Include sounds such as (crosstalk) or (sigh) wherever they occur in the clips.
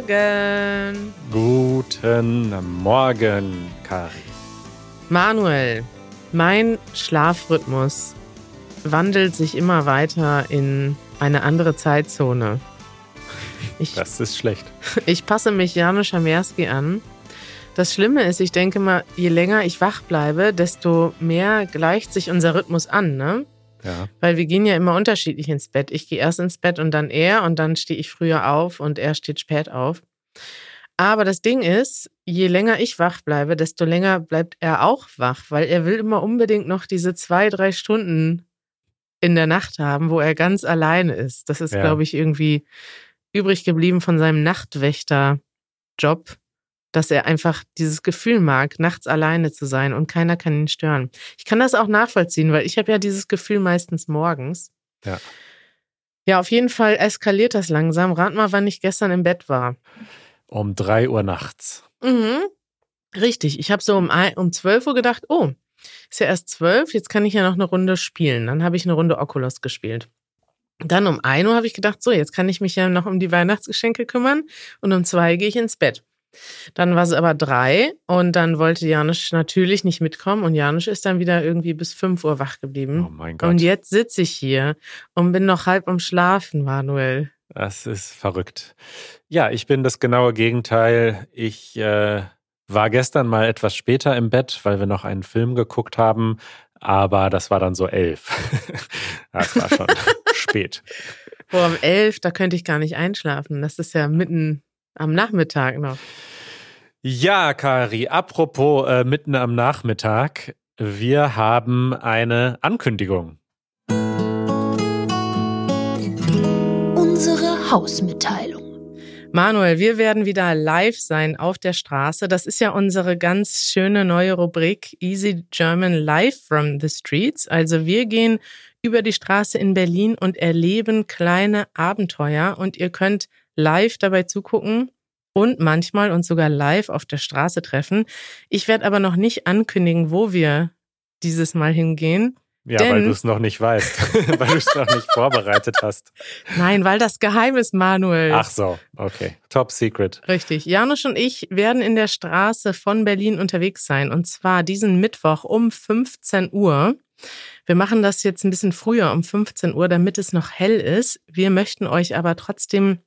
Guten Morgen. Guten Morgen, Kari. Manuel, mein Schlafrhythmus wandelt sich immer weiter in eine andere Zeitzone. Ich, das ist schlecht. Ich passe mich Janusz Schamerski an. Das Schlimme ist, ich denke mal, je länger ich wach bleibe, desto mehr gleicht sich unser Rhythmus an, ne? Ja. Weil wir gehen ja immer unterschiedlich ins Bett. Ich gehe erst ins Bett und dann er und dann stehe ich früher auf und er steht spät auf. Aber das Ding ist, je länger ich wach bleibe, desto länger bleibt er auch wach, weil er will immer unbedingt noch diese zwei, drei Stunden in der Nacht haben, wo er ganz alleine ist. Das ist, ja. glaube ich, irgendwie übrig geblieben von seinem Nachtwächter-Job dass er einfach dieses Gefühl mag, nachts alleine zu sein und keiner kann ihn stören. Ich kann das auch nachvollziehen, weil ich habe ja dieses Gefühl meistens morgens. Ja. Ja, auf jeden Fall eskaliert das langsam. Rat mal, wann ich gestern im Bett war. Um drei Uhr nachts. Mhm. Richtig. Ich habe so um, um 12 Uhr gedacht, oh, ist ja erst zwölf, jetzt kann ich ja noch eine Runde spielen. Dann habe ich eine Runde Oculus gespielt. Dann um 1 Uhr habe ich gedacht, so, jetzt kann ich mich ja noch um die Weihnachtsgeschenke kümmern. Und um zwei gehe ich ins Bett. Dann war es aber drei und dann wollte Janusz natürlich nicht mitkommen und Janusz ist dann wieder irgendwie bis fünf Uhr wach geblieben. Oh mein Gott. Und jetzt sitze ich hier und bin noch halb am Schlafen, Manuel. Das ist verrückt. Ja, ich bin das genaue Gegenteil. Ich äh, war gestern mal etwas später im Bett, weil wir noch einen Film geguckt haben, aber das war dann so elf. (laughs) das war schon (laughs) spät. Boah, um elf, da könnte ich gar nicht einschlafen. Das ist ja mitten am Nachmittag noch. Ja, Kari, apropos äh, mitten am Nachmittag. Wir haben eine Ankündigung. Unsere Hausmitteilung. Manuel, wir werden wieder live sein auf der Straße. Das ist ja unsere ganz schöne neue Rubrik Easy German Live from the Streets. Also wir gehen über die Straße in Berlin und erleben kleine Abenteuer und ihr könnt live dabei zugucken und manchmal uns sogar live auf der Straße treffen. Ich werde aber noch nicht ankündigen, wo wir dieses Mal hingehen. Ja, denn, weil du es noch nicht weißt, (laughs) weil du es noch nicht vorbereitet hast. Nein, weil das geheim ist, Manuel. Ach so, okay. Top secret. Richtig. Janusz und ich werden in der Straße von Berlin unterwegs sein und zwar diesen Mittwoch um 15 Uhr. Wir machen das jetzt ein bisschen früher um 15 Uhr, damit es noch hell ist. Wir möchten euch aber trotzdem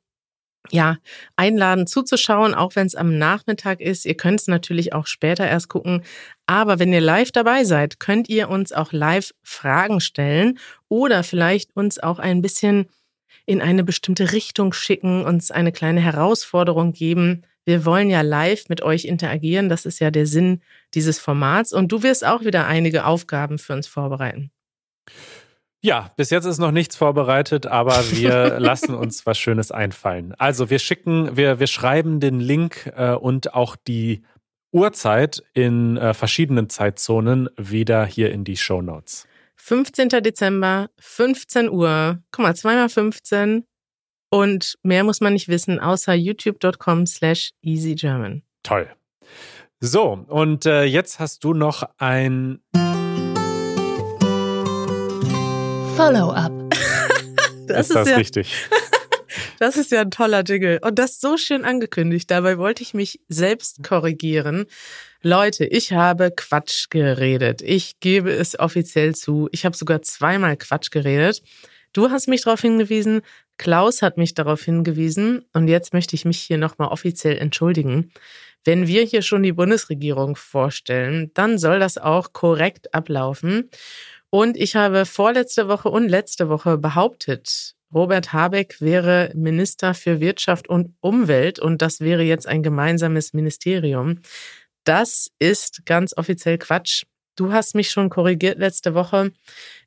ja, einladen zuzuschauen, auch wenn es am Nachmittag ist. Ihr könnt es natürlich auch später erst gucken. Aber wenn ihr live dabei seid, könnt ihr uns auch live Fragen stellen oder vielleicht uns auch ein bisschen in eine bestimmte Richtung schicken, uns eine kleine Herausforderung geben. Wir wollen ja live mit euch interagieren. Das ist ja der Sinn dieses Formats. Und du wirst auch wieder einige Aufgaben für uns vorbereiten. Ja, bis jetzt ist noch nichts vorbereitet, aber wir (laughs) lassen uns was Schönes einfallen. Also wir schicken, wir, wir schreiben den Link äh, und auch die Uhrzeit in äh, verschiedenen Zeitzonen wieder hier in die Show Notes. 15. Dezember, 15 Uhr. Guck mal, zweimal 15. Und mehr muss man nicht wissen, außer youtube.com slash easygerman. Toll. So, und äh, jetzt hast du noch ein Follow-up. (laughs) das ist, ist das ja, richtig? (laughs) das ist ja ein toller Jingle. Und das so schön angekündigt. Dabei wollte ich mich selbst korrigieren. Leute, ich habe Quatsch geredet. Ich gebe es offiziell zu. Ich habe sogar zweimal Quatsch geredet. Du hast mich darauf hingewiesen, Klaus hat mich darauf hingewiesen und jetzt möchte ich mich hier nochmal offiziell entschuldigen. Wenn wir hier schon die Bundesregierung vorstellen, dann soll das auch korrekt ablaufen. Und ich habe vorletzte Woche und letzte Woche behauptet, Robert Habeck wäre Minister für Wirtschaft und Umwelt und das wäre jetzt ein gemeinsames Ministerium. Das ist ganz offiziell Quatsch. Du hast mich schon korrigiert letzte Woche.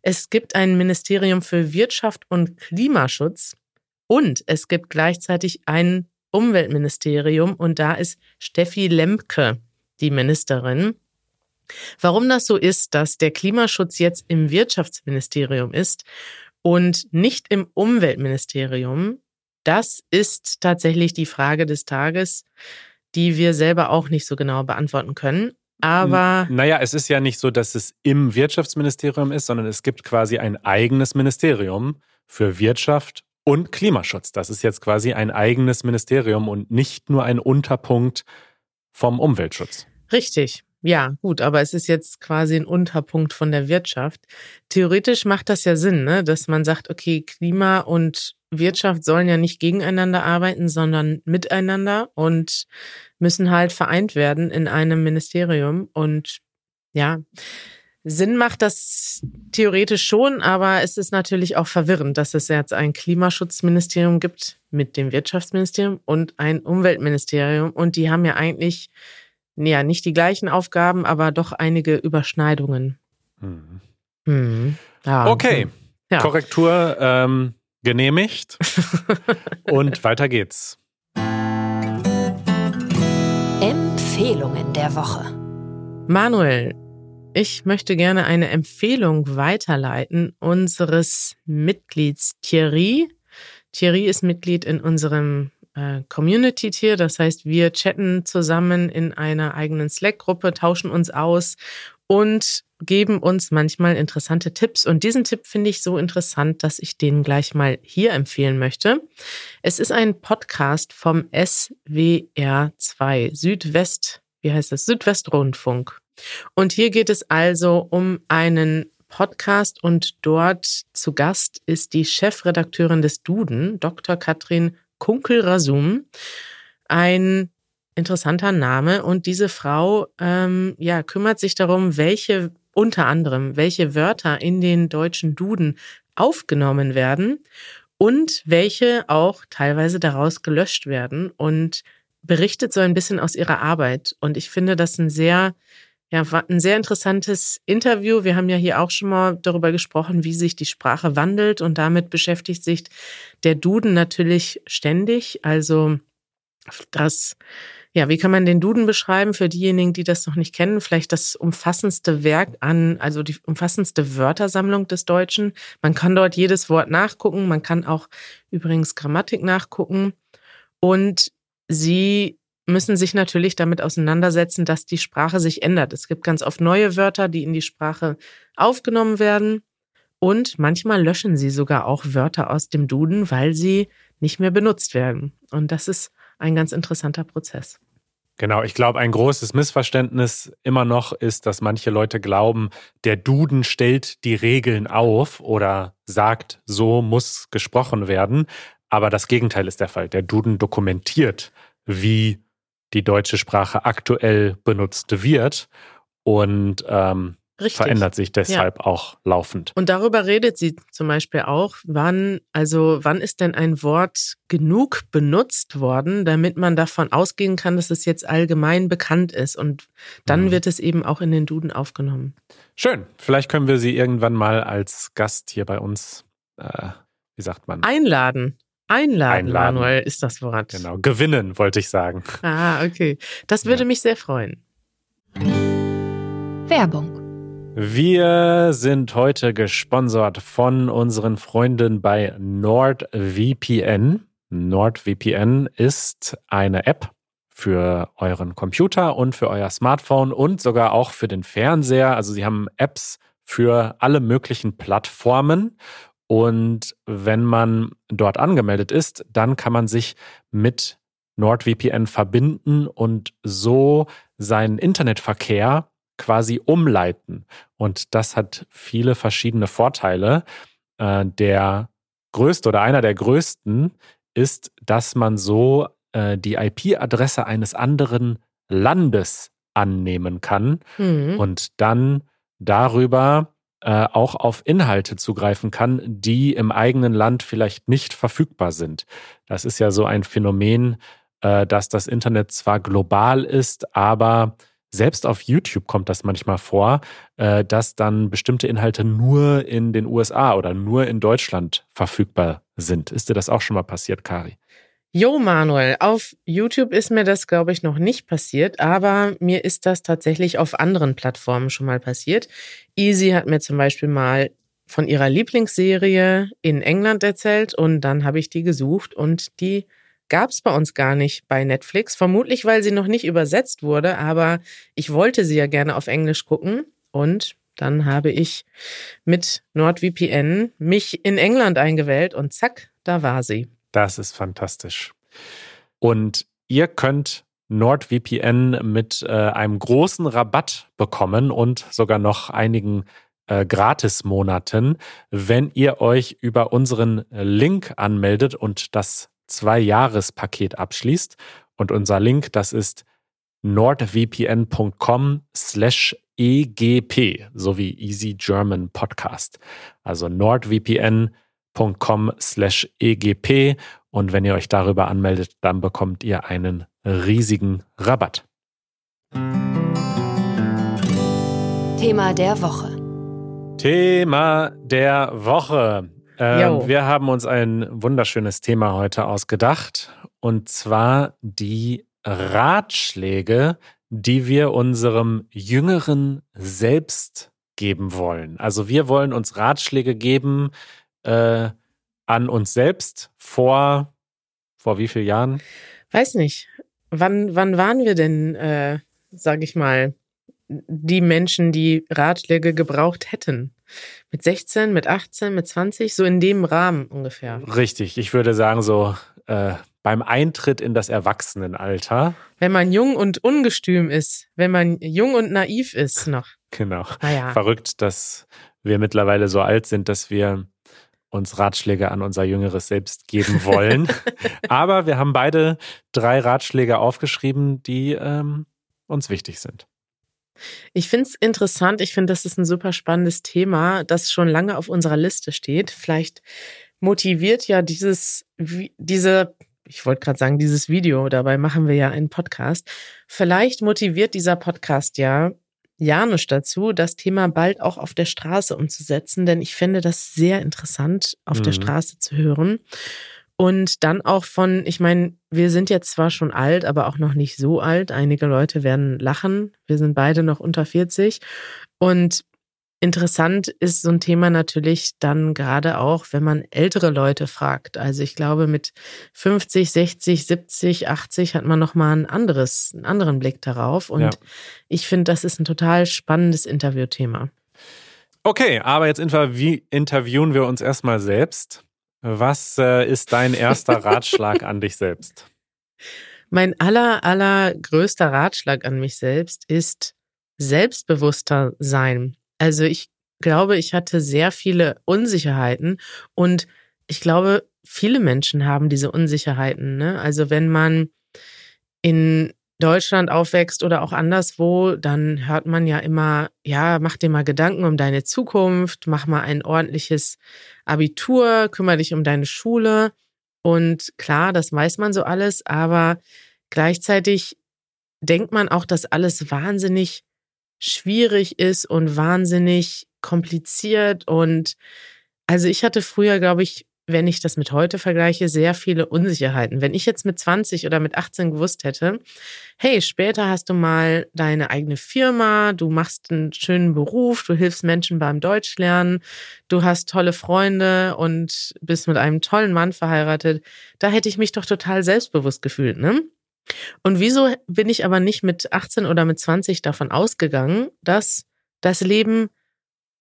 Es gibt ein Ministerium für Wirtschaft und Klimaschutz und es gibt gleichzeitig ein Umweltministerium und da ist Steffi Lemke die Ministerin. Warum das so ist, dass der Klimaschutz jetzt im Wirtschaftsministerium ist und nicht im Umweltministerium, das ist tatsächlich die Frage des Tages, die wir selber auch nicht so genau beantworten können. Aber. Naja, es ist ja nicht so, dass es im Wirtschaftsministerium ist, sondern es gibt quasi ein eigenes Ministerium für Wirtschaft und Klimaschutz. Das ist jetzt quasi ein eigenes Ministerium und nicht nur ein Unterpunkt vom Umweltschutz. Richtig. Ja, gut, aber es ist jetzt quasi ein Unterpunkt von der Wirtschaft. Theoretisch macht das ja Sinn, ne? dass man sagt, okay, Klima und Wirtschaft sollen ja nicht gegeneinander arbeiten, sondern miteinander und müssen halt vereint werden in einem Ministerium. Und ja, Sinn macht das theoretisch schon, aber es ist natürlich auch verwirrend, dass es jetzt ein Klimaschutzministerium gibt mit dem Wirtschaftsministerium und ein Umweltministerium. Und die haben ja eigentlich ja, nicht die gleichen Aufgaben, aber doch einige Überschneidungen. Mhm. Hm. Ja. Okay, Ja. Korrektur ähm, genehmigt (laughs) und weiter geht's. Empfehlungen der Woche. Manuel, ich möchte gerne eine Empfehlung weiterleiten unseres Mitglieds Thierry. Thierry ist Mitglied in unserem Community-Tier, das heißt, wir chatten zusammen in einer eigenen Slack-Gruppe, tauschen uns aus und geben uns manchmal interessante Tipps. Und diesen Tipp finde ich so interessant, dass ich den gleich mal hier empfehlen möchte. Es ist ein Podcast vom SWR2, Südwest, wie heißt das? Südwestrundfunk. Und hier geht es also um einen Podcast und dort zu Gast ist die Chefredakteurin des Duden, Dr. Katrin Kunkel-Rasum. Ein interessanter Name und diese Frau ähm, ja kümmert sich darum, welche unter anderem welche Wörter in den deutschen Duden aufgenommen werden und welche auch teilweise daraus gelöscht werden und berichtet so ein bisschen aus ihrer Arbeit und ich finde das ein sehr ja, war ein sehr interessantes Interview. Wir haben ja hier auch schon mal darüber gesprochen, wie sich die Sprache wandelt und damit beschäftigt sich der Duden natürlich ständig. Also das, ja, wie kann man den Duden beschreiben für diejenigen, die das noch nicht kennen? Vielleicht das umfassendste Werk an, also die umfassendste Wörtersammlung des Deutschen. Man kann dort jedes Wort nachgucken. Man kann auch übrigens Grammatik nachgucken. Und sie müssen sich natürlich damit auseinandersetzen, dass die Sprache sich ändert. Es gibt ganz oft neue Wörter, die in die Sprache aufgenommen werden. Und manchmal löschen sie sogar auch Wörter aus dem Duden, weil sie nicht mehr benutzt werden. Und das ist ein ganz interessanter Prozess. Genau, ich glaube, ein großes Missverständnis immer noch ist, dass manche Leute glauben, der Duden stellt die Regeln auf oder sagt, so muss gesprochen werden. Aber das Gegenteil ist der Fall. Der Duden dokumentiert, wie die deutsche Sprache aktuell benutzt wird und ähm, Richtig. verändert sich deshalb auch laufend. Und darüber redet sie zum Beispiel auch, wann, also wann ist denn ein Wort genug benutzt worden, damit man davon ausgehen kann, dass es jetzt allgemein bekannt ist. Und dann Mhm. wird es eben auch in den Duden aufgenommen. Schön. Vielleicht können wir sie irgendwann mal als Gast hier bei uns, äh, wie sagt man? Einladen. Einladen, Einladen. Manuel, ist das Wort. Genau, gewinnen, wollte ich sagen. Ah, okay. Das würde Ja. mich sehr freuen. Werbung. Wir sind heute gesponsert von unseren Freunden bei NordVPN. NordVPN ist eine App für euren Computer und für euer Smartphone und sogar auch für den Fernseher. Also sie haben Apps für alle möglichen Plattformen. Und wenn man dort angemeldet ist, dann kann man sich mit NordVPN verbinden und so seinen Internetverkehr quasi umleiten. Und das hat viele verschiedene Vorteile. Äh, Der größte oder einer der größten ist, dass man so äh, die IP-Adresse eines anderen Landes annehmen kann Hm. und dann darüber äh, auch auf Inhalte zugreifen kann, die im eigenen Land vielleicht nicht verfügbar sind. Das ist ja so ein Phänomen, äh, dass das Internet zwar global ist, aber selbst auf YouTube kommt das manchmal vor, äh, dass dann bestimmte Inhalte nur in den USA oder nur in Deutschland verfügbar sind. Ist dir das auch schon mal passiert, Kari? Jo, Manuel, auf YouTube ist mir das, glaube ich, noch nicht passiert, aber mir ist das tatsächlich auf anderen Plattformen schon mal passiert. Easy hat mir zum Beispiel mal von ihrer Lieblingsserie in England erzählt und dann habe ich die gesucht und die gab es bei uns gar nicht bei Netflix. Vermutlich, weil sie noch nicht übersetzt wurde, aber ich wollte sie ja gerne auf Englisch gucken und dann habe ich mit NordVPN mich in England eingewählt und zack, da war sie. Das ist fantastisch. Und ihr könnt NordVPN mit äh, einem großen Rabatt bekommen und sogar noch einigen äh, Gratismonaten, wenn ihr euch über unseren Link anmeldet und das Zwei-Jahres-Paket abschließt. Und unser Link, das ist nordvpn.com slash EGP, sowie Easy German Podcast. Also nordvpn.com EGP. Und wenn ihr euch darüber anmeldet, dann bekommt ihr einen riesigen Rabatt. Thema der Woche. Thema der Woche. Ähm, wir haben uns ein wunderschönes Thema heute ausgedacht. Und zwar die Ratschläge, die wir unserem jüngeren Selbst geben wollen. Also wir wollen uns Ratschläge geben äh, an uns selbst vor, vor wie vielen Jahren? Weiß nicht. Wann, wann waren wir denn, äh, sag ich mal, die Menschen, die Ratschläge gebraucht hätten? Mit 16, mit 18, mit 20, so in dem Rahmen ungefähr. Richtig, ich würde sagen, so äh, beim Eintritt in das Erwachsenenalter. Wenn man jung und ungestüm ist, wenn man jung und naiv ist noch. (laughs) Genau. Ah Verrückt, dass wir mittlerweile so alt sind, dass wir uns Ratschläge an unser jüngeres Selbst geben wollen. (laughs) Aber wir haben beide drei Ratschläge aufgeschrieben, die ähm, uns wichtig sind. Ich finde es interessant. Ich finde, das ist ein super spannendes Thema, das schon lange auf unserer Liste steht. Vielleicht motiviert ja dieses, diese, ich wollte gerade sagen, dieses Video, dabei machen wir ja einen Podcast. Vielleicht motiviert dieser Podcast ja Janusz dazu, das Thema bald auch auf der Straße umzusetzen, denn ich finde das sehr interessant, auf mhm. der Straße zu hören. Und dann auch von, ich meine, wir sind jetzt zwar schon alt, aber auch noch nicht so alt. Einige Leute werden lachen. Wir sind beide noch unter 40. Und interessant ist so ein Thema natürlich dann gerade auch, wenn man ältere Leute fragt. Also ich glaube, mit 50, 60, 70, 80 hat man nochmal ein anderes, einen anderen Blick darauf. Und ja. ich finde, das ist ein total spannendes Interviewthema. Okay, aber jetzt interviewen wir uns erstmal selbst. Was äh, ist dein erster Ratschlag an dich selbst? (laughs) Mein aller, allergrößter Ratschlag an mich selbst ist selbstbewusster sein. Also ich glaube, ich hatte sehr viele Unsicherheiten und ich glaube, viele Menschen haben diese Unsicherheiten. Ne? Also wenn man in Deutschland aufwächst oder auch anderswo, dann hört man ja immer, ja, mach dir mal Gedanken um deine Zukunft, mach mal ein ordentliches Abitur, kümmere dich um deine Schule. Und klar, das weiß man so alles, aber gleichzeitig denkt man auch, dass alles wahnsinnig schwierig ist und wahnsinnig kompliziert. Und also ich hatte früher, glaube ich, wenn ich das mit heute vergleiche, sehr viele Unsicherheiten. Wenn ich jetzt mit 20 oder mit 18 gewusst hätte, hey, später hast du mal deine eigene Firma, du machst einen schönen Beruf, du hilfst Menschen beim Deutschlernen, du hast tolle Freunde und bist mit einem tollen Mann verheiratet, da hätte ich mich doch total selbstbewusst gefühlt, ne? Und wieso bin ich aber nicht mit 18 oder mit 20 davon ausgegangen, dass das Leben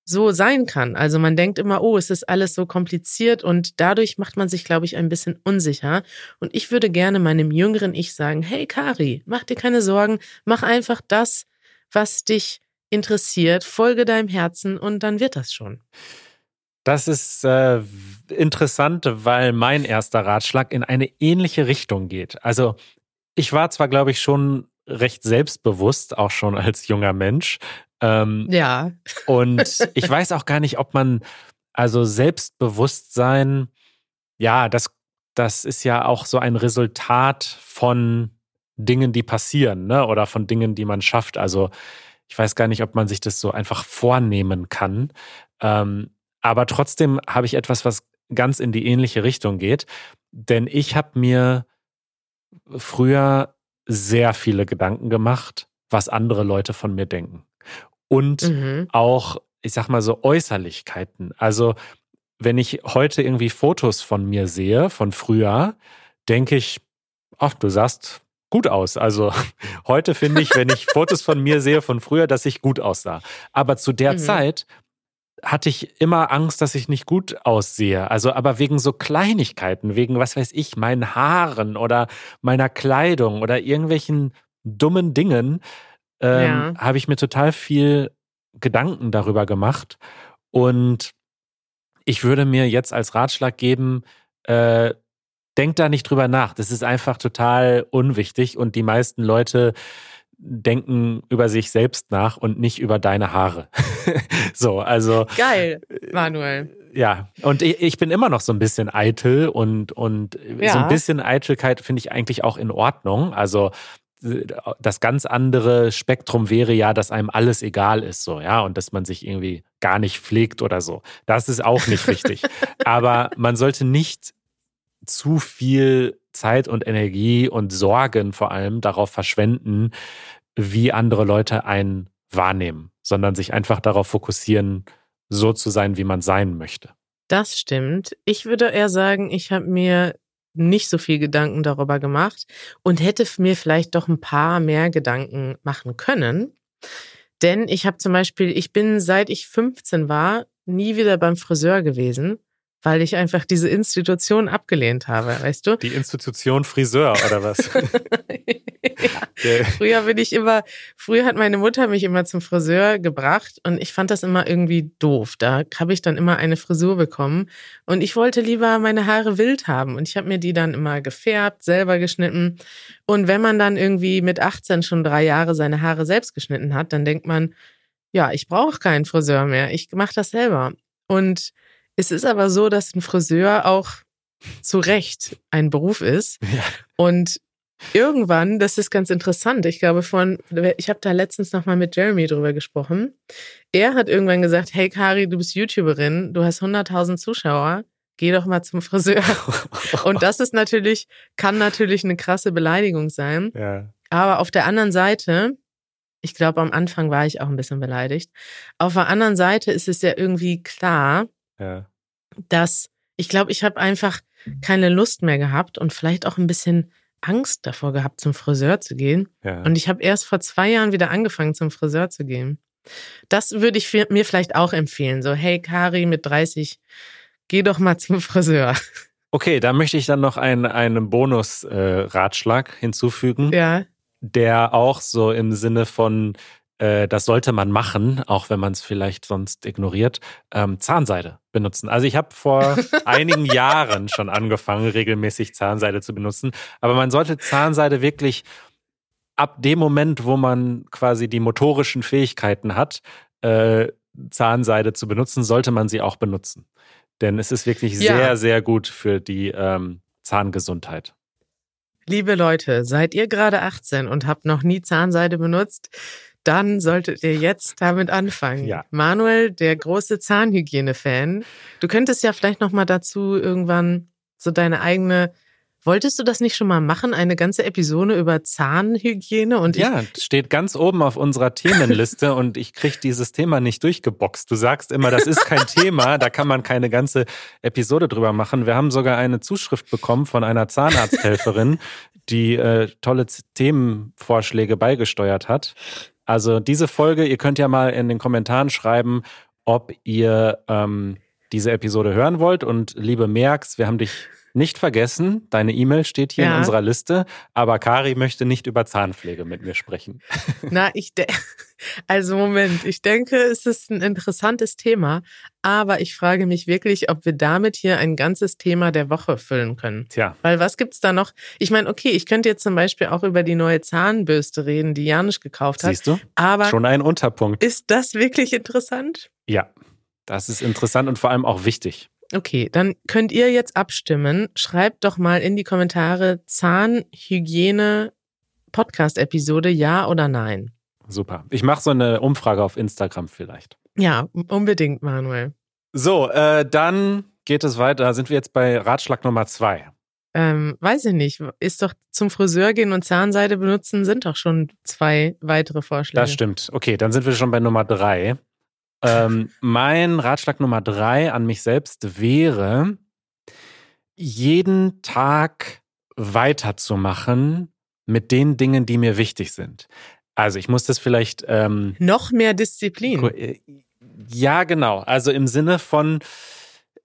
so sein kann. Also man denkt immer, oh, es ist alles so kompliziert und dadurch macht man sich, glaube ich, ein bisschen unsicher. Und ich würde gerne meinem jüngeren Ich sagen, hey Kari, mach dir keine Sorgen, mach einfach das, was dich interessiert, folge deinem Herzen und dann wird das schon. Das ist äh, interessant, weil mein erster Ratschlag in eine ähnliche Richtung geht. Also ich war zwar, glaube ich, schon recht selbstbewusst, auch schon (laughs) als junger Mensch, ähm, ja. Und (laughs) ich weiß auch gar nicht, ob man, also Selbstbewusstsein, ja, das, das ist ja auch so ein Resultat von Dingen, die passieren, ne? Oder von Dingen, die man schafft. Also ich weiß gar nicht, ob man sich das so einfach vornehmen kann. Ähm, aber trotzdem habe ich etwas, was ganz in die ähnliche Richtung geht. Denn ich habe mir früher sehr viele Gedanken gemacht, was andere Leute von mir denken und mhm. auch, ich sag mal so, Äußerlichkeiten. Also, wenn ich heute irgendwie Fotos von mir sehe, von früher, denke ich, ach, du sahst gut aus. Also (laughs) heute finde ich, wenn ich Fotos von mir sehe von früher, dass ich gut aussah. Aber zu der mhm. Zeit hatte ich immer Angst, dass ich nicht gut aussehe. Also aber wegen so Kleinigkeiten, wegen was weiß ich, meinen Haaren oder meiner Kleidung oder irgendwelchen dummen Dingen, ähm, ja. habe ich mir total viel Gedanken darüber gemacht. Und ich würde mir jetzt als Ratschlag geben, äh, denk da nicht drüber nach. Das ist einfach total unwichtig und die meisten Leute denken über sich selbst nach und nicht über deine Haare. (laughs) (laughs) so, also. Geil, Manuel. Ja, und ich, ich, bin immer noch so ein bisschen eitel und, und ja. so ein bisschen Eitelkeit finde ich eigentlich auch in Ordnung. Also das ganz andere Spektrum wäre ja, dass einem alles egal ist, so, ja, und dass man sich irgendwie gar nicht pflegt oder so. Das ist auch nicht wichtig. (laughs) Aber man sollte nicht zu viel Zeit und Energie und Sorgen vor allem darauf verschwenden, wie andere Leute einen wahrnehmen, sondern sich einfach darauf fokussieren, so zu sein, wie man sein möchte. Das stimmt. Ich würde eher sagen, ich habe mir nicht so viel Gedanken darüber gemacht und hätte mir vielleicht doch ein paar mehr Gedanken machen können. Denn ich habe zum Beispiel, ich bin seit ich 15 war, nie wieder beim Friseur gewesen weil ich einfach diese Institution abgelehnt habe, weißt du? Die Institution Friseur oder was? (laughs) ja. Früher bin ich immer, früher hat meine Mutter mich immer zum Friseur gebracht und ich fand das immer irgendwie doof. Da habe ich dann immer eine Frisur bekommen und ich wollte lieber meine Haare wild haben und ich habe mir die dann immer gefärbt, selber geschnitten. Und wenn man dann irgendwie mit 18 schon drei Jahre seine Haare selbst geschnitten hat, dann denkt man, ja, ich brauche keinen Friseur mehr, ich mache das selber. Und es ist aber so, dass ein Friseur auch zu Recht ein Beruf ist. (laughs) Ja. Und irgendwann, das ist ganz interessant, ich glaube von, ich habe da letztens nochmal mit Jeremy drüber gesprochen. Er hat irgendwann gesagt, hey Kari, du bist YouTuberin, du hast 100.000 Zuschauer, geh doch mal zum Friseur. (laughs) Und das ist natürlich, kann natürlich eine krasse Beleidigung sein. Ja. Aber auf der anderen Seite, ich glaube, am Anfang war ich auch ein bisschen beleidigt. Auf der anderen Seite ist es ja irgendwie klar, ja. Dass ich glaube, ich habe einfach keine Lust mehr gehabt und vielleicht auch ein bisschen Angst davor gehabt, zum Friseur zu gehen. Ja. Und ich habe erst vor zwei Jahren wieder angefangen, zum Friseur zu gehen. Das würde ich mir vielleicht auch empfehlen. So, hey Kari mit 30, geh doch mal zum Friseur. Okay, da möchte ich dann noch einen, einen Bonus-Ratschlag äh, hinzufügen. Ja. Der auch so im Sinne von das sollte man machen, auch wenn man es vielleicht sonst ignoriert, ähm, Zahnseide benutzen. Also ich habe vor (laughs) einigen Jahren schon angefangen, regelmäßig Zahnseide zu benutzen. Aber man sollte Zahnseide wirklich ab dem Moment, wo man quasi die motorischen Fähigkeiten hat, äh, Zahnseide zu benutzen, sollte man sie auch benutzen. Denn es ist wirklich ja. sehr, sehr gut für die ähm, Zahngesundheit. Liebe Leute, seid ihr gerade 18 und habt noch nie Zahnseide benutzt? Dann solltet ihr jetzt damit anfangen. Ja. Manuel, der große Zahnhygiene-Fan, du könntest ja vielleicht noch mal dazu irgendwann so deine eigene Wolltest du das nicht schon mal machen, eine ganze Episode über Zahnhygiene? Und ja, steht ganz oben auf unserer Themenliste und ich kriege dieses Thema nicht durchgeboxt. Du sagst immer, das ist kein Thema, da kann man keine ganze Episode drüber machen. Wir haben sogar eine Zuschrift bekommen von einer Zahnarzthelferin, die äh, tolle Themenvorschläge beigesteuert hat. Also diese Folge, ihr könnt ja mal in den Kommentaren schreiben, ob ihr ähm, diese Episode hören wollt. Und liebe Merks, wir haben dich nicht vergessen. Deine E-Mail steht hier ja. in unserer Liste. Aber Kari möchte nicht über Zahnpflege mit mir sprechen. (laughs) Na, ich (laughs) also Moment, ich denke, es ist ein interessantes Thema. Aber ich frage mich wirklich, ob wir damit hier ein ganzes Thema der Woche füllen können. Tja. Weil was gibt's da noch? Ich meine, okay, ich könnte jetzt zum Beispiel auch über die neue Zahnbürste reden, die Janusz gekauft hat. Siehst du? Aber schon ein Unterpunkt. Ist das wirklich interessant? Ja, das ist interessant und vor allem auch wichtig. Okay, dann könnt ihr jetzt abstimmen. Schreibt doch mal in die Kommentare Zahnhygiene Podcast-Episode, ja oder nein. Super. Ich mache so eine Umfrage auf Instagram vielleicht. Ja, unbedingt, Manuel. So, äh, dann geht es weiter. Sind wir jetzt bei Ratschlag Nummer zwei. Ähm, weiß ich nicht. Ist doch zum Friseur gehen und Zahnseide benutzen, sind doch schon zwei weitere Vorschläge. Das stimmt. Okay, dann sind wir schon bei Nummer drei. Ähm, mein Ratschlag Nummer drei an mich selbst wäre, jeden Tag weiterzumachen mit den Dingen, die mir wichtig sind. Also ich muss das vielleicht. Ähm, Noch mehr Disziplin. Äh, Ja, genau. Also im Sinne von,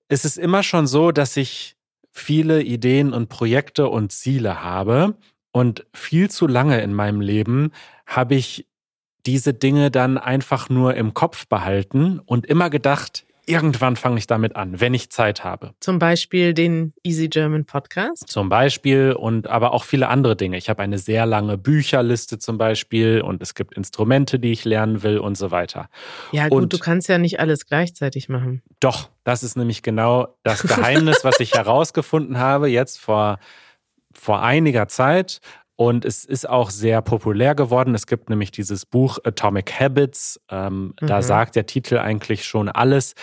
es ist immer schon so, dass ich viele Ideen und Projekte und Ziele habe. Und viel zu lange in meinem Leben habe ich diese Dinge dann einfach nur im Kopf behalten und immer gedacht, irgendwann fange ich damit an, wenn ich Zeit habe. Zum Beispiel den Easy German Podcast. Zum Beispiel und aber auch viele andere Dinge. Ich habe eine sehr lange Bücherliste zum Beispiel und es gibt Instrumente, die ich lernen will und so weiter. Ja gut, und du kannst ja nicht alles gleichzeitig machen. Doch, das ist nämlich genau das Geheimnis, was ich (laughs) herausgefunden habe jetzt vor vor einiger Zeit und es ist auch sehr populär geworden. Es gibt nämlich dieses Buch Atomic Habits. Ähm, mhm. Da sagt der Titel eigentlich schon alles.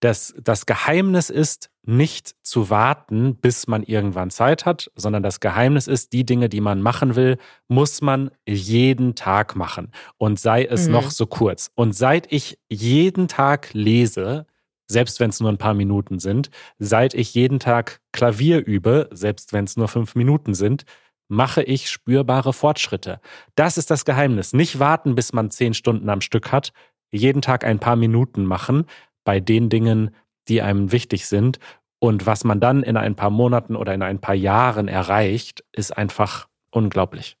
Das, das Geheimnis ist, nicht zu warten, bis man irgendwann Zeit hat, sondern das Geheimnis ist, die Dinge, die man machen will, muss man jeden Tag machen. Und sei es mhm. noch so kurz. Und seit ich jeden Tag lese, selbst wenn es nur ein paar Minuten sind, seit ich jeden Tag Klavier übe, selbst wenn es nur fünf Minuten sind, mache ich spürbare Fortschritte. Das ist das Geheimnis. Nicht warten, bis man zehn Stunden am Stück hat, jeden Tag ein paar Minuten machen bei den Dingen, die einem wichtig sind. Und was man dann in ein paar Monaten oder in ein paar Jahren erreicht, ist einfach unglaublich.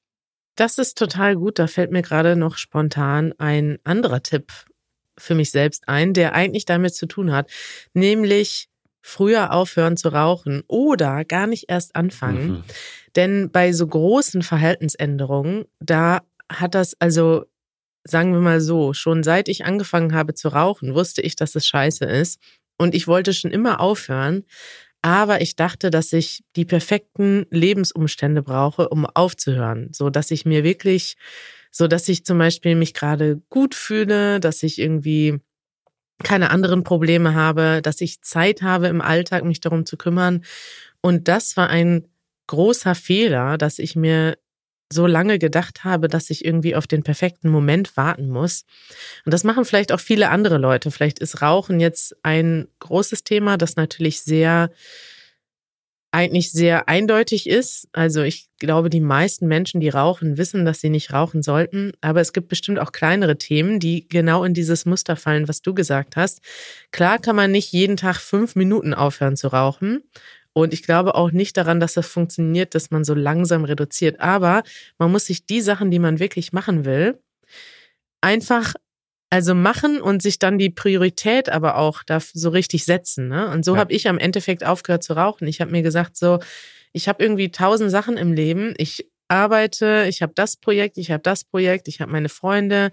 Das ist total gut. Da fällt mir gerade noch spontan ein anderer Tipp für mich selbst ein, der eigentlich damit zu tun hat, nämlich früher aufhören zu rauchen oder gar nicht erst anfangen. Mhm. Denn bei so großen Verhaltensänderungen, da hat das also, sagen wir mal so, schon seit ich angefangen habe zu rauchen, wusste ich, dass es scheiße ist. Und ich wollte schon immer aufhören. Aber ich dachte, dass ich die perfekten Lebensumstände brauche, um aufzuhören. So dass ich mir wirklich, so dass ich zum Beispiel mich gerade gut fühle, dass ich irgendwie keine anderen Probleme habe, dass ich Zeit habe im Alltag, mich darum zu kümmern. Und das war ein großer Fehler, dass ich mir so lange gedacht habe, dass ich irgendwie auf den perfekten Moment warten muss. Und das machen vielleicht auch viele andere Leute. Vielleicht ist Rauchen jetzt ein großes Thema, das natürlich sehr eigentlich sehr eindeutig ist. Also ich glaube, die meisten Menschen, die rauchen, wissen, dass sie nicht rauchen sollten. Aber es gibt bestimmt auch kleinere Themen, die genau in dieses Muster fallen, was du gesagt hast. Klar kann man nicht jeden Tag fünf Minuten aufhören zu rauchen. Und ich glaube auch nicht daran, dass das funktioniert, dass man so langsam reduziert. Aber man muss sich die Sachen, die man wirklich machen will, einfach also machen und sich dann die Priorität aber auch da so richtig setzen. Ne? Und so ja. habe ich am Endeffekt aufgehört zu rauchen. Ich habe mir gesagt, so, ich habe irgendwie tausend Sachen im Leben. Ich arbeite, ich habe das Projekt, ich habe das Projekt, ich habe meine Freunde,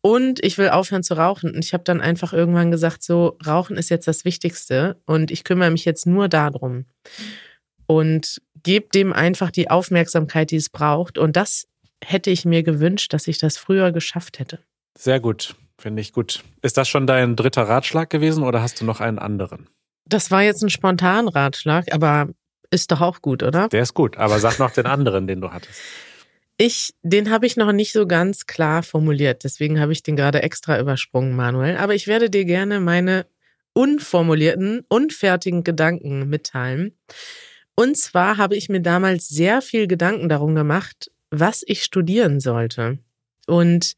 und ich will aufhören zu rauchen. Und ich habe dann einfach irgendwann gesagt, so, Rauchen ist jetzt das Wichtigste und ich kümmere mich jetzt nur darum. Und gebe dem einfach die Aufmerksamkeit, die es braucht. Und das hätte ich mir gewünscht, dass ich das früher geschafft hätte. Sehr gut, finde ich gut. Ist das schon dein dritter Ratschlag gewesen oder hast du noch einen anderen? Das war jetzt ein spontan Ratschlag, aber ist doch auch gut, oder? Der ist gut, aber sag noch den anderen, den du hattest. Ich, den habe ich noch nicht so ganz klar formuliert, deswegen habe ich den gerade extra übersprungen, Manuel. Aber ich werde dir gerne meine unformulierten, unfertigen Gedanken mitteilen. Und zwar habe ich mir damals sehr viel Gedanken darum gemacht, was ich studieren sollte. Und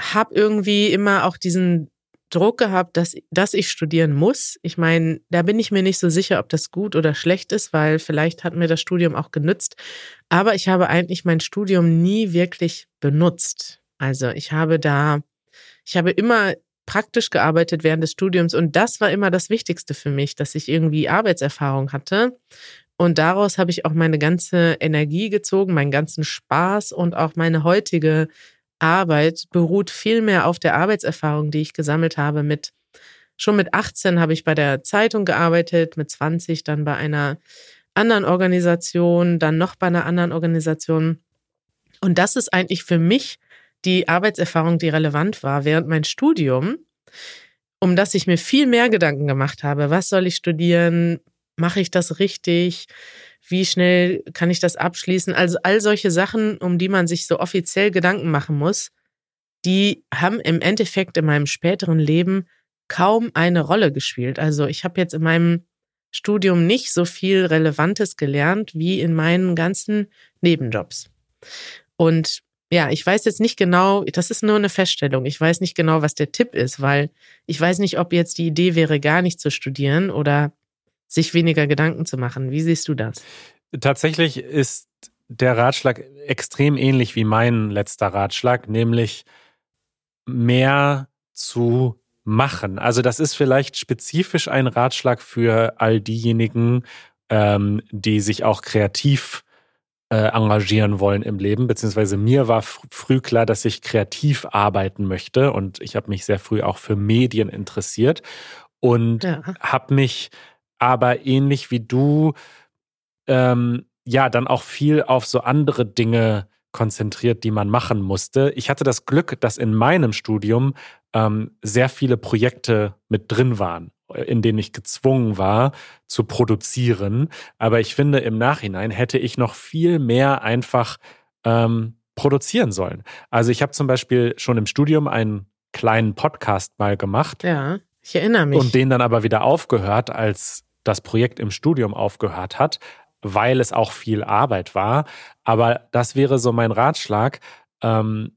habe irgendwie immer auch diesen Druck gehabt, dass, dass ich studieren muss. Ich meine, da bin ich mir nicht so sicher, ob das gut oder schlecht ist, weil vielleicht hat mir das Studium auch genützt. Aber ich habe eigentlich mein Studium nie wirklich benutzt. Also ich habe da, ich habe immer praktisch gearbeitet während des Studiums und das war immer das Wichtigste für mich, dass ich irgendwie Arbeitserfahrung hatte. Und daraus habe ich auch meine ganze Energie gezogen, meinen ganzen Spaß und auch meine heutige Arbeit beruht viel mehr auf der Arbeitserfahrung, die ich gesammelt habe. Mit schon mit 18 habe ich bei der Zeitung gearbeitet, mit 20 dann bei einer anderen Organisation, dann noch bei einer anderen Organisation. Und das ist eigentlich für mich die Arbeitserfahrung, die relevant war während mein Studium, um das ich mir viel mehr Gedanken gemacht habe. Was soll ich studieren? Mache ich das richtig? Wie schnell kann ich das abschließen? Also all solche Sachen, um die man sich so offiziell Gedanken machen muss, die haben im Endeffekt in meinem späteren Leben kaum eine Rolle gespielt. Also ich habe jetzt in meinem Studium nicht so viel Relevantes gelernt wie in meinen ganzen Nebenjobs. Und ja, ich weiß jetzt nicht genau, das ist nur eine Feststellung. Ich weiß nicht genau, was der Tipp ist, weil ich weiß nicht, ob jetzt die Idee wäre, gar nicht zu studieren oder sich weniger Gedanken zu machen. Wie siehst du das? Tatsächlich ist der Ratschlag extrem ähnlich wie mein letzter Ratschlag, nämlich mehr zu machen. Also das ist vielleicht spezifisch ein Ratschlag für all diejenigen, ähm, die sich auch kreativ äh, engagieren wollen im Leben, beziehungsweise mir war früh klar, dass ich kreativ arbeiten möchte und ich habe mich sehr früh auch für Medien interessiert und ja. habe mich aber ähnlich wie du ähm, ja dann auch viel auf so andere Dinge konzentriert, die man machen musste. Ich hatte das Glück, dass in meinem Studium ähm, sehr viele Projekte mit drin waren in denen ich gezwungen war zu produzieren. Aber ich finde, im Nachhinein hätte ich noch viel mehr einfach ähm, produzieren sollen. Also ich habe zum Beispiel schon im Studium einen kleinen Podcast mal gemacht. Ja, ich erinnere mich. Und den dann aber wieder aufgehört, als das Projekt im Studium aufgehört hat, weil es auch viel Arbeit war. Aber das wäre so mein Ratschlag. Ähm,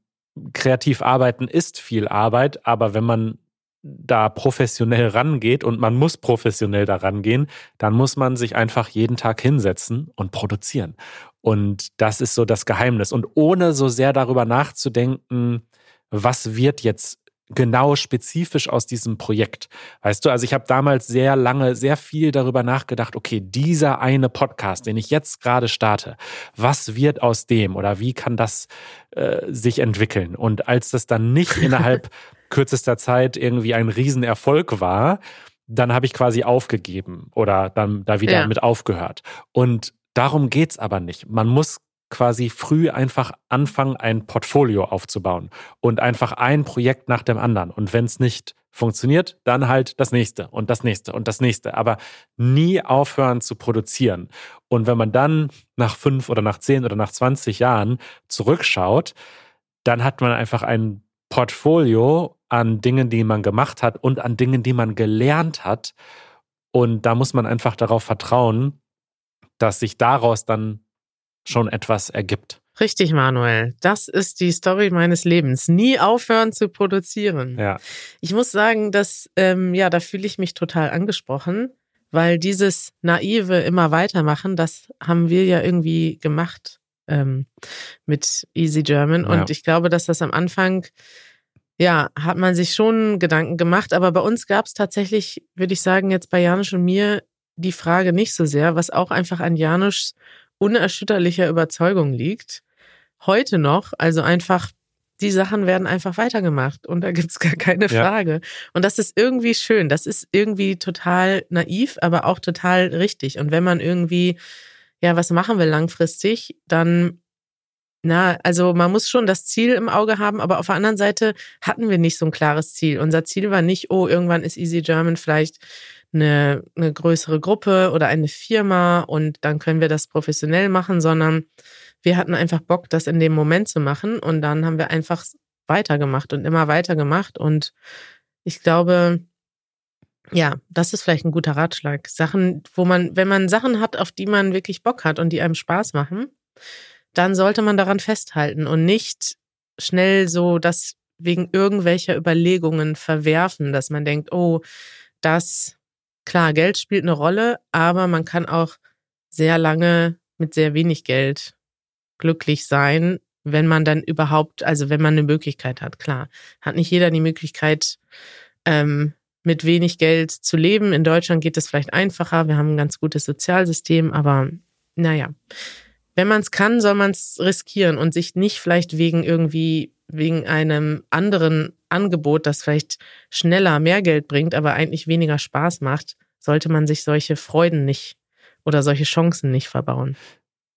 kreativ arbeiten ist viel Arbeit, aber wenn man da professionell rangeht und man muss professionell da rangehen, dann muss man sich einfach jeden Tag hinsetzen und produzieren. Und das ist so das Geheimnis. Und ohne so sehr darüber nachzudenken, was wird jetzt genau spezifisch aus diesem Projekt. Weißt du, also ich habe damals sehr lange, sehr viel darüber nachgedacht, okay, dieser eine Podcast, den ich jetzt gerade starte, was wird aus dem oder wie kann das äh, sich entwickeln? Und als das dann nicht (laughs) innerhalb kürzester Zeit irgendwie ein Riesenerfolg war, dann habe ich quasi aufgegeben oder dann da wieder ja. mit aufgehört. Und darum geht's aber nicht. Man muss quasi früh einfach anfangen, ein Portfolio aufzubauen und einfach ein Projekt nach dem anderen. Und wenn es nicht funktioniert, dann halt das nächste und das nächste und das nächste. Aber nie aufhören zu produzieren. Und wenn man dann nach fünf oder nach zehn oder nach 20 Jahren zurückschaut, dann hat man einfach ein Portfolio an Dingen, die man gemacht hat und an Dingen, die man gelernt hat. Und da muss man einfach darauf vertrauen, dass sich daraus dann schon etwas ergibt. Richtig, Manuel. Das ist die Story meines Lebens. Nie aufhören zu produzieren. Ja. Ich muss sagen, dass, ähm, ja, da fühle ich mich total angesprochen, weil dieses naive immer weitermachen, das haben wir ja irgendwie gemacht ähm, mit Easy German. Und ja. ich glaube, dass das am Anfang ja, hat man sich schon Gedanken gemacht, aber bei uns gab es tatsächlich, würde ich sagen, jetzt bei Janusz und mir die Frage nicht so sehr, was auch einfach an Janusz unerschütterlicher Überzeugung liegt. Heute noch, also einfach, die Sachen werden einfach weitergemacht und da gibt's gar keine Frage. Ja. Und das ist irgendwie schön, das ist irgendwie total naiv, aber auch total richtig. Und wenn man irgendwie, ja, was machen will langfristig, dann na, also man muss schon das Ziel im Auge haben, aber auf der anderen Seite hatten wir nicht so ein klares Ziel. Unser Ziel war nicht, oh, irgendwann ist Easy German vielleicht eine, eine größere Gruppe oder eine Firma und dann können wir das professionell machen, sondern wir hatten einfach Bock, das in dem Moment zu machen und dann haben wir einfach weitergemacht und immer weitergemacht und ich glaube, ja, das ist vielleicht ein guter Ratschlag. Sachen, wo man, wenn man Sachen hat, auf die man wirklich Bock hat und die einem Spaß machen, dann sollte man daran festhalten und nicht schnell so das wegen irgendwelcher Überlegungen verwerfen, dass man denkt, oh, das, klar, Geld spielt eine Rolle, aber man kann auch sehr lange mit sehr wenig Geld glücklich sein, wenn man dann überhaupt, also wenn man eine Möglichkeit hat, klar. Hat nicht jeder die Möglichkeit, ähm, mit wenig Geld zu leben. In Deutschland geht es vielleicht einfacher. Wir haben ein ganz gutes Sozialsystem, aber naja wenn man es kann, soll man es riskieren und sich nicht vielleicht wegen irgendwie, wegen einem anderen Angebot, das vielleicht schneller mehr Geld bringt, aber eigentlich weniger Spaß macht, sollte man sich solche Freuden nicht oder solche Chancen nicht verbauen.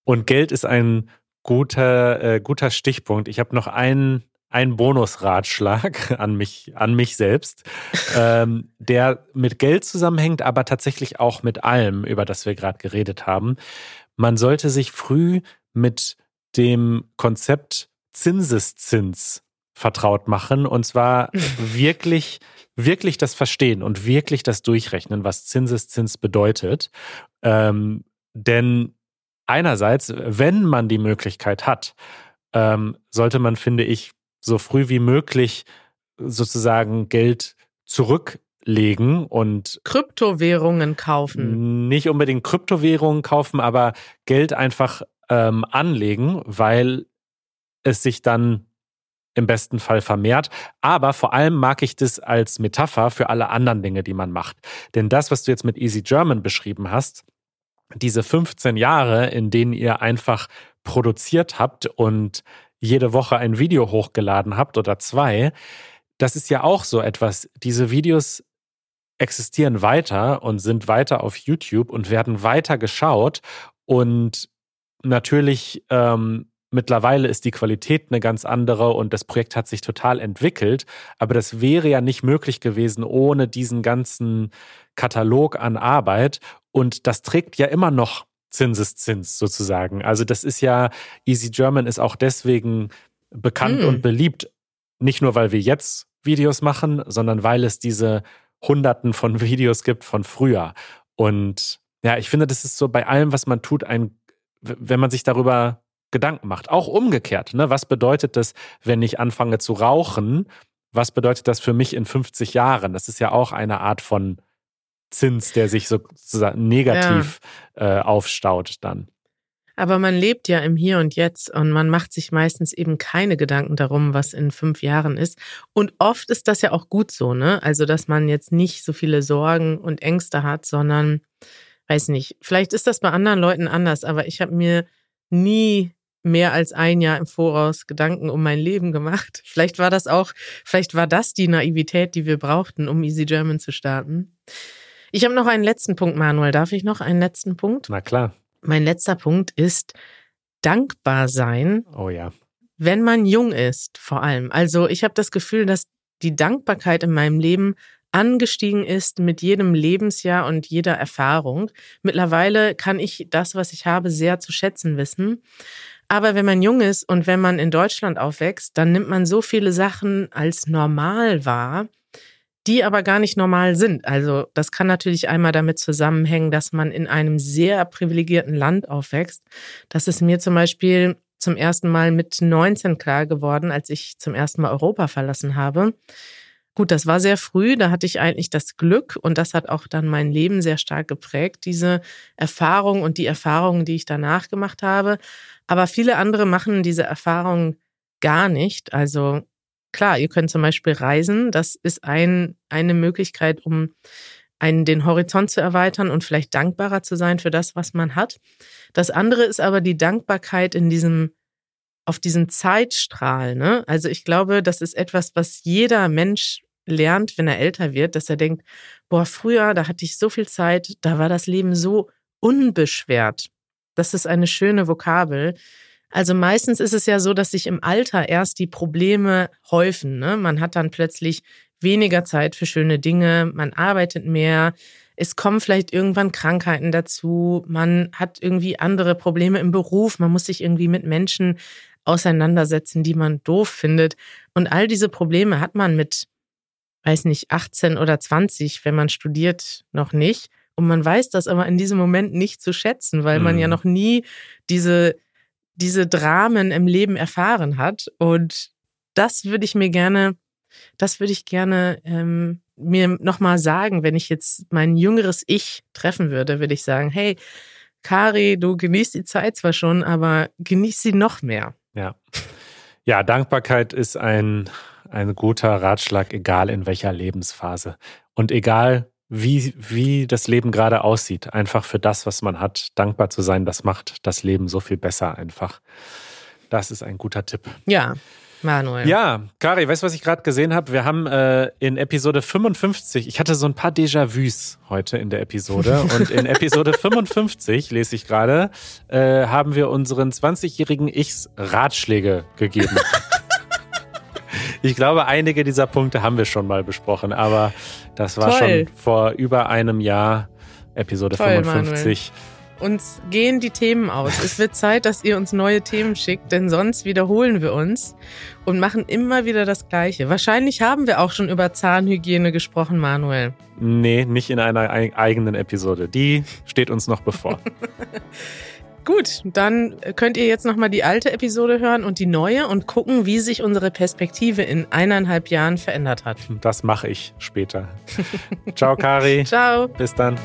Und Geld ist ein guter, äh, guter Stichpunkt. Ich habe noch einen, einen Bonusratschlag (laughs) an mich, an mich selbst, (laughs) ähm, der mit Geld zusammenhängt, aber tatsächlich auch mit allem, über das wir gerade geredet haben man sollte sich früh mit dem Konzept Zinseszins vertraut machen und zwar (laughs) wirklich, wirklich das Verstehen und wirklich das Durchrechnen, was Zinseszins bedeutet. Ähm, denn einerseits, wenn man die Möglichkeit hat, ähm, sollte man, finde ich, so früh wie möglich sozusagen Geld zurücklegen und Kryptowährungen kaufen. Nicht unbedingt Kryptowährungen kaufen, aber Geld einfach ähm, anlegen, weil es sich dann im besten Fall vermehrt. Aber vor allem mag ich das als Metapher für alle anderen Dinge, die man macht. Denn das, was du jetzt mit Easy German beschrieben hast, diese 15 Jahre, in denen ihr einfach produziert habt und jede Woche ein Video hochgeladen habt oder zwei, das ist ja auch so etwas. Diese Videos existieren weiter und sind weiter auf YouTube und werden weiter geschaut. Und natürlich ähm, Mittlerweile ist die Qualität eine ganz andere und das Projekt hat sich total entwickelt. Aber das wäre ja nicht möglich gewesen ohne diesen ganzen Katalog an Arbeit. Und das trägt ja immer noch Zinseszins sozusagen. Also das ist ja, Easy German ist auch deswegen bekannt mm. und beliebt. Nicht nur, weil wir jetzt Videos machen, sondern weil es diese Hunderten von (laughs) Videos gibt von früher. Und ja, ich finde, das ist so bei allem, was man tut, ein, wenn man sich darüber Gedanken macht. Auch umgekehrt. Ne? Was bedeutet das, wenn ich anfange zu rauchen? Was bedeutet das für mich in 50 Jahren? Das ist ja auch eine Art von Zins, der sich sozusagen negativ ja. äh, aufstaut dann. Aber man lebt ja im Hier und Jetzt und man macht sich meistens eben keine Gedanken darum, was in fünf Jahren ist. Und oft ist das ja auch gut so, ne? Also, dass man jetzt nicht so viele Sorgen und Ängste hat, sondern, weiß nicht, vielleicht ist das bei anderen Leuten anders, aber ich habe mir nie mehr als ein Jahr im Voraus Gedanken um mein Leben gemacht. (laughs) Vielleicht war das auch, vielleicht war das die Naivität, die wir brauchten, um Easy German zu starten. Ich habe noch einen letzten Punkt, Manuel. Darf ich noch einen letzten Punkt? Na klar. Mein letzter Punkt ist dankbar sein. Oh ja. Wenn man jung ist, vor allem. Also ich habe das Gefühl, dass die Dankbarkeit in meinem Leben angestiegen ist mit jedem Lebensjahr und jeder Erfahrung. Mittlerweile kann ich das, was ich habe, sehr zu schätzen wissen. Aber wenn man jung ist und wenn man in Deutschland aufwächst, dann nimmt man so viele Sachen als normal wahr, die aber gar nicht normal sind. Also das kann natürlich einmal damit zusammenhängen, dass man in einem sehr privilegierten Land aufwächst. Das ist mir zum Beispiel zum ersten Mal mit 19 klar geworden, als ich zum ersten Mal Europa verlassen habe. Gut, das war sehr früh, da hatte ich eigentlich das Glück und das hat auch dann mein Leben sehr stark geprägt, diese Erfahrung und die Erfahrungen, die ich danach gemacht habe. Aber viele andere machen diese Erfahrung gar nicht. Also klar, ihr könnt zum Beispiel reisen. Das ist ein, eine Möglichkeit, um einen den Horizont zu erweitern und vielleicht dankbarer zu sein für das, was man hat. Das andere ist aber die Dankbarkeit in diesem auf diesen Zeitstrahl. Ne? Also ich glaube, das ist etwas, was jeder Mensch lernt, wenn er älter wird, dass er denkt, boah, früher, da hatte ich so viel Zeit, da war das Leben so unbeschwert. Das ist eine schöne Vokabel. Also meistens ist es ja so, dass sich im Alter erst die Probleme häufen. Ne? Man hat dann plötzlich weniger Zeit für schöne Dinge, man arbeitet mehr, es kommen vielleicht irgendwann Krankheiten dazu, man hat irgendwie andere Probleme im Beruf, man muss sich irgendwie mit Menschen auseinandersetzen, die man doof findet. Und all diese Probleme hat man mit, weiß nicht, 18 oder 20, wenn man studiert, noch nicht. Und man weiß das aber in diesem Moment nicht zu schätzen, weil man ja mhm. noch nie diese, diese Dramen im Leben erfahren hat. Und das würde ich mir gerne, das würde ich gerne ähm, mir nochmal sagen, wenn ich jetzt mein jüngeres Ich treffen würde, würde ich sagen, hey, Kari, du genießt die Zeit zwar schon, aber genieß sie noch mehr. Ja. Ja, Dankbarkeit ist ein, ein guter Ratschlag, egal in welcher Lebensphase. Und egal, wie, wie das Leben gerade aussieht. Einfach für das, was man hat, dankbar zu sein, das macht das Leben so viel besser einfach. Das ist ein guter Tipp. Ja. Manuel. Ja, Kari, weißt du, was ich gerade gesehen habe? Wir haben äh, in Episode 55, ich hatte so ein paar Déjà-vus heute in der Episode. (laughs) und in Episode 55, lese ich gerade, äh, haben wir unseren 20-jährigen Ichs Ratschläge gegeben. (laughs) ich glaube, einige dieser Punkte haben wir schon mal besprochen, aber das war Toll. schon vor über einem Jahr, Episode Toll, 55. Manuel. Uns gehen die Themen aus. Es wird Zeit, dass ihr uns neue Themen schickt, denn sonst wiederholen wir uns und machen immer wieder das Gleiche. Wahrscheinlich haben wir auch schon über Zahnhygiene gesprochen, Manuel. Nee, nicht in einer eigenen Episode. Die steht uns noch bevor. (laughs) Gut, dann könnt ihr jetzt nochmal die alte Episode hören und die neue und gucken, wie sich unsere Perspektive in eineinhalb Jahren verändert hat. Das mache ich später. Ciao, Kari. (laughs) Ciao. Bis dann.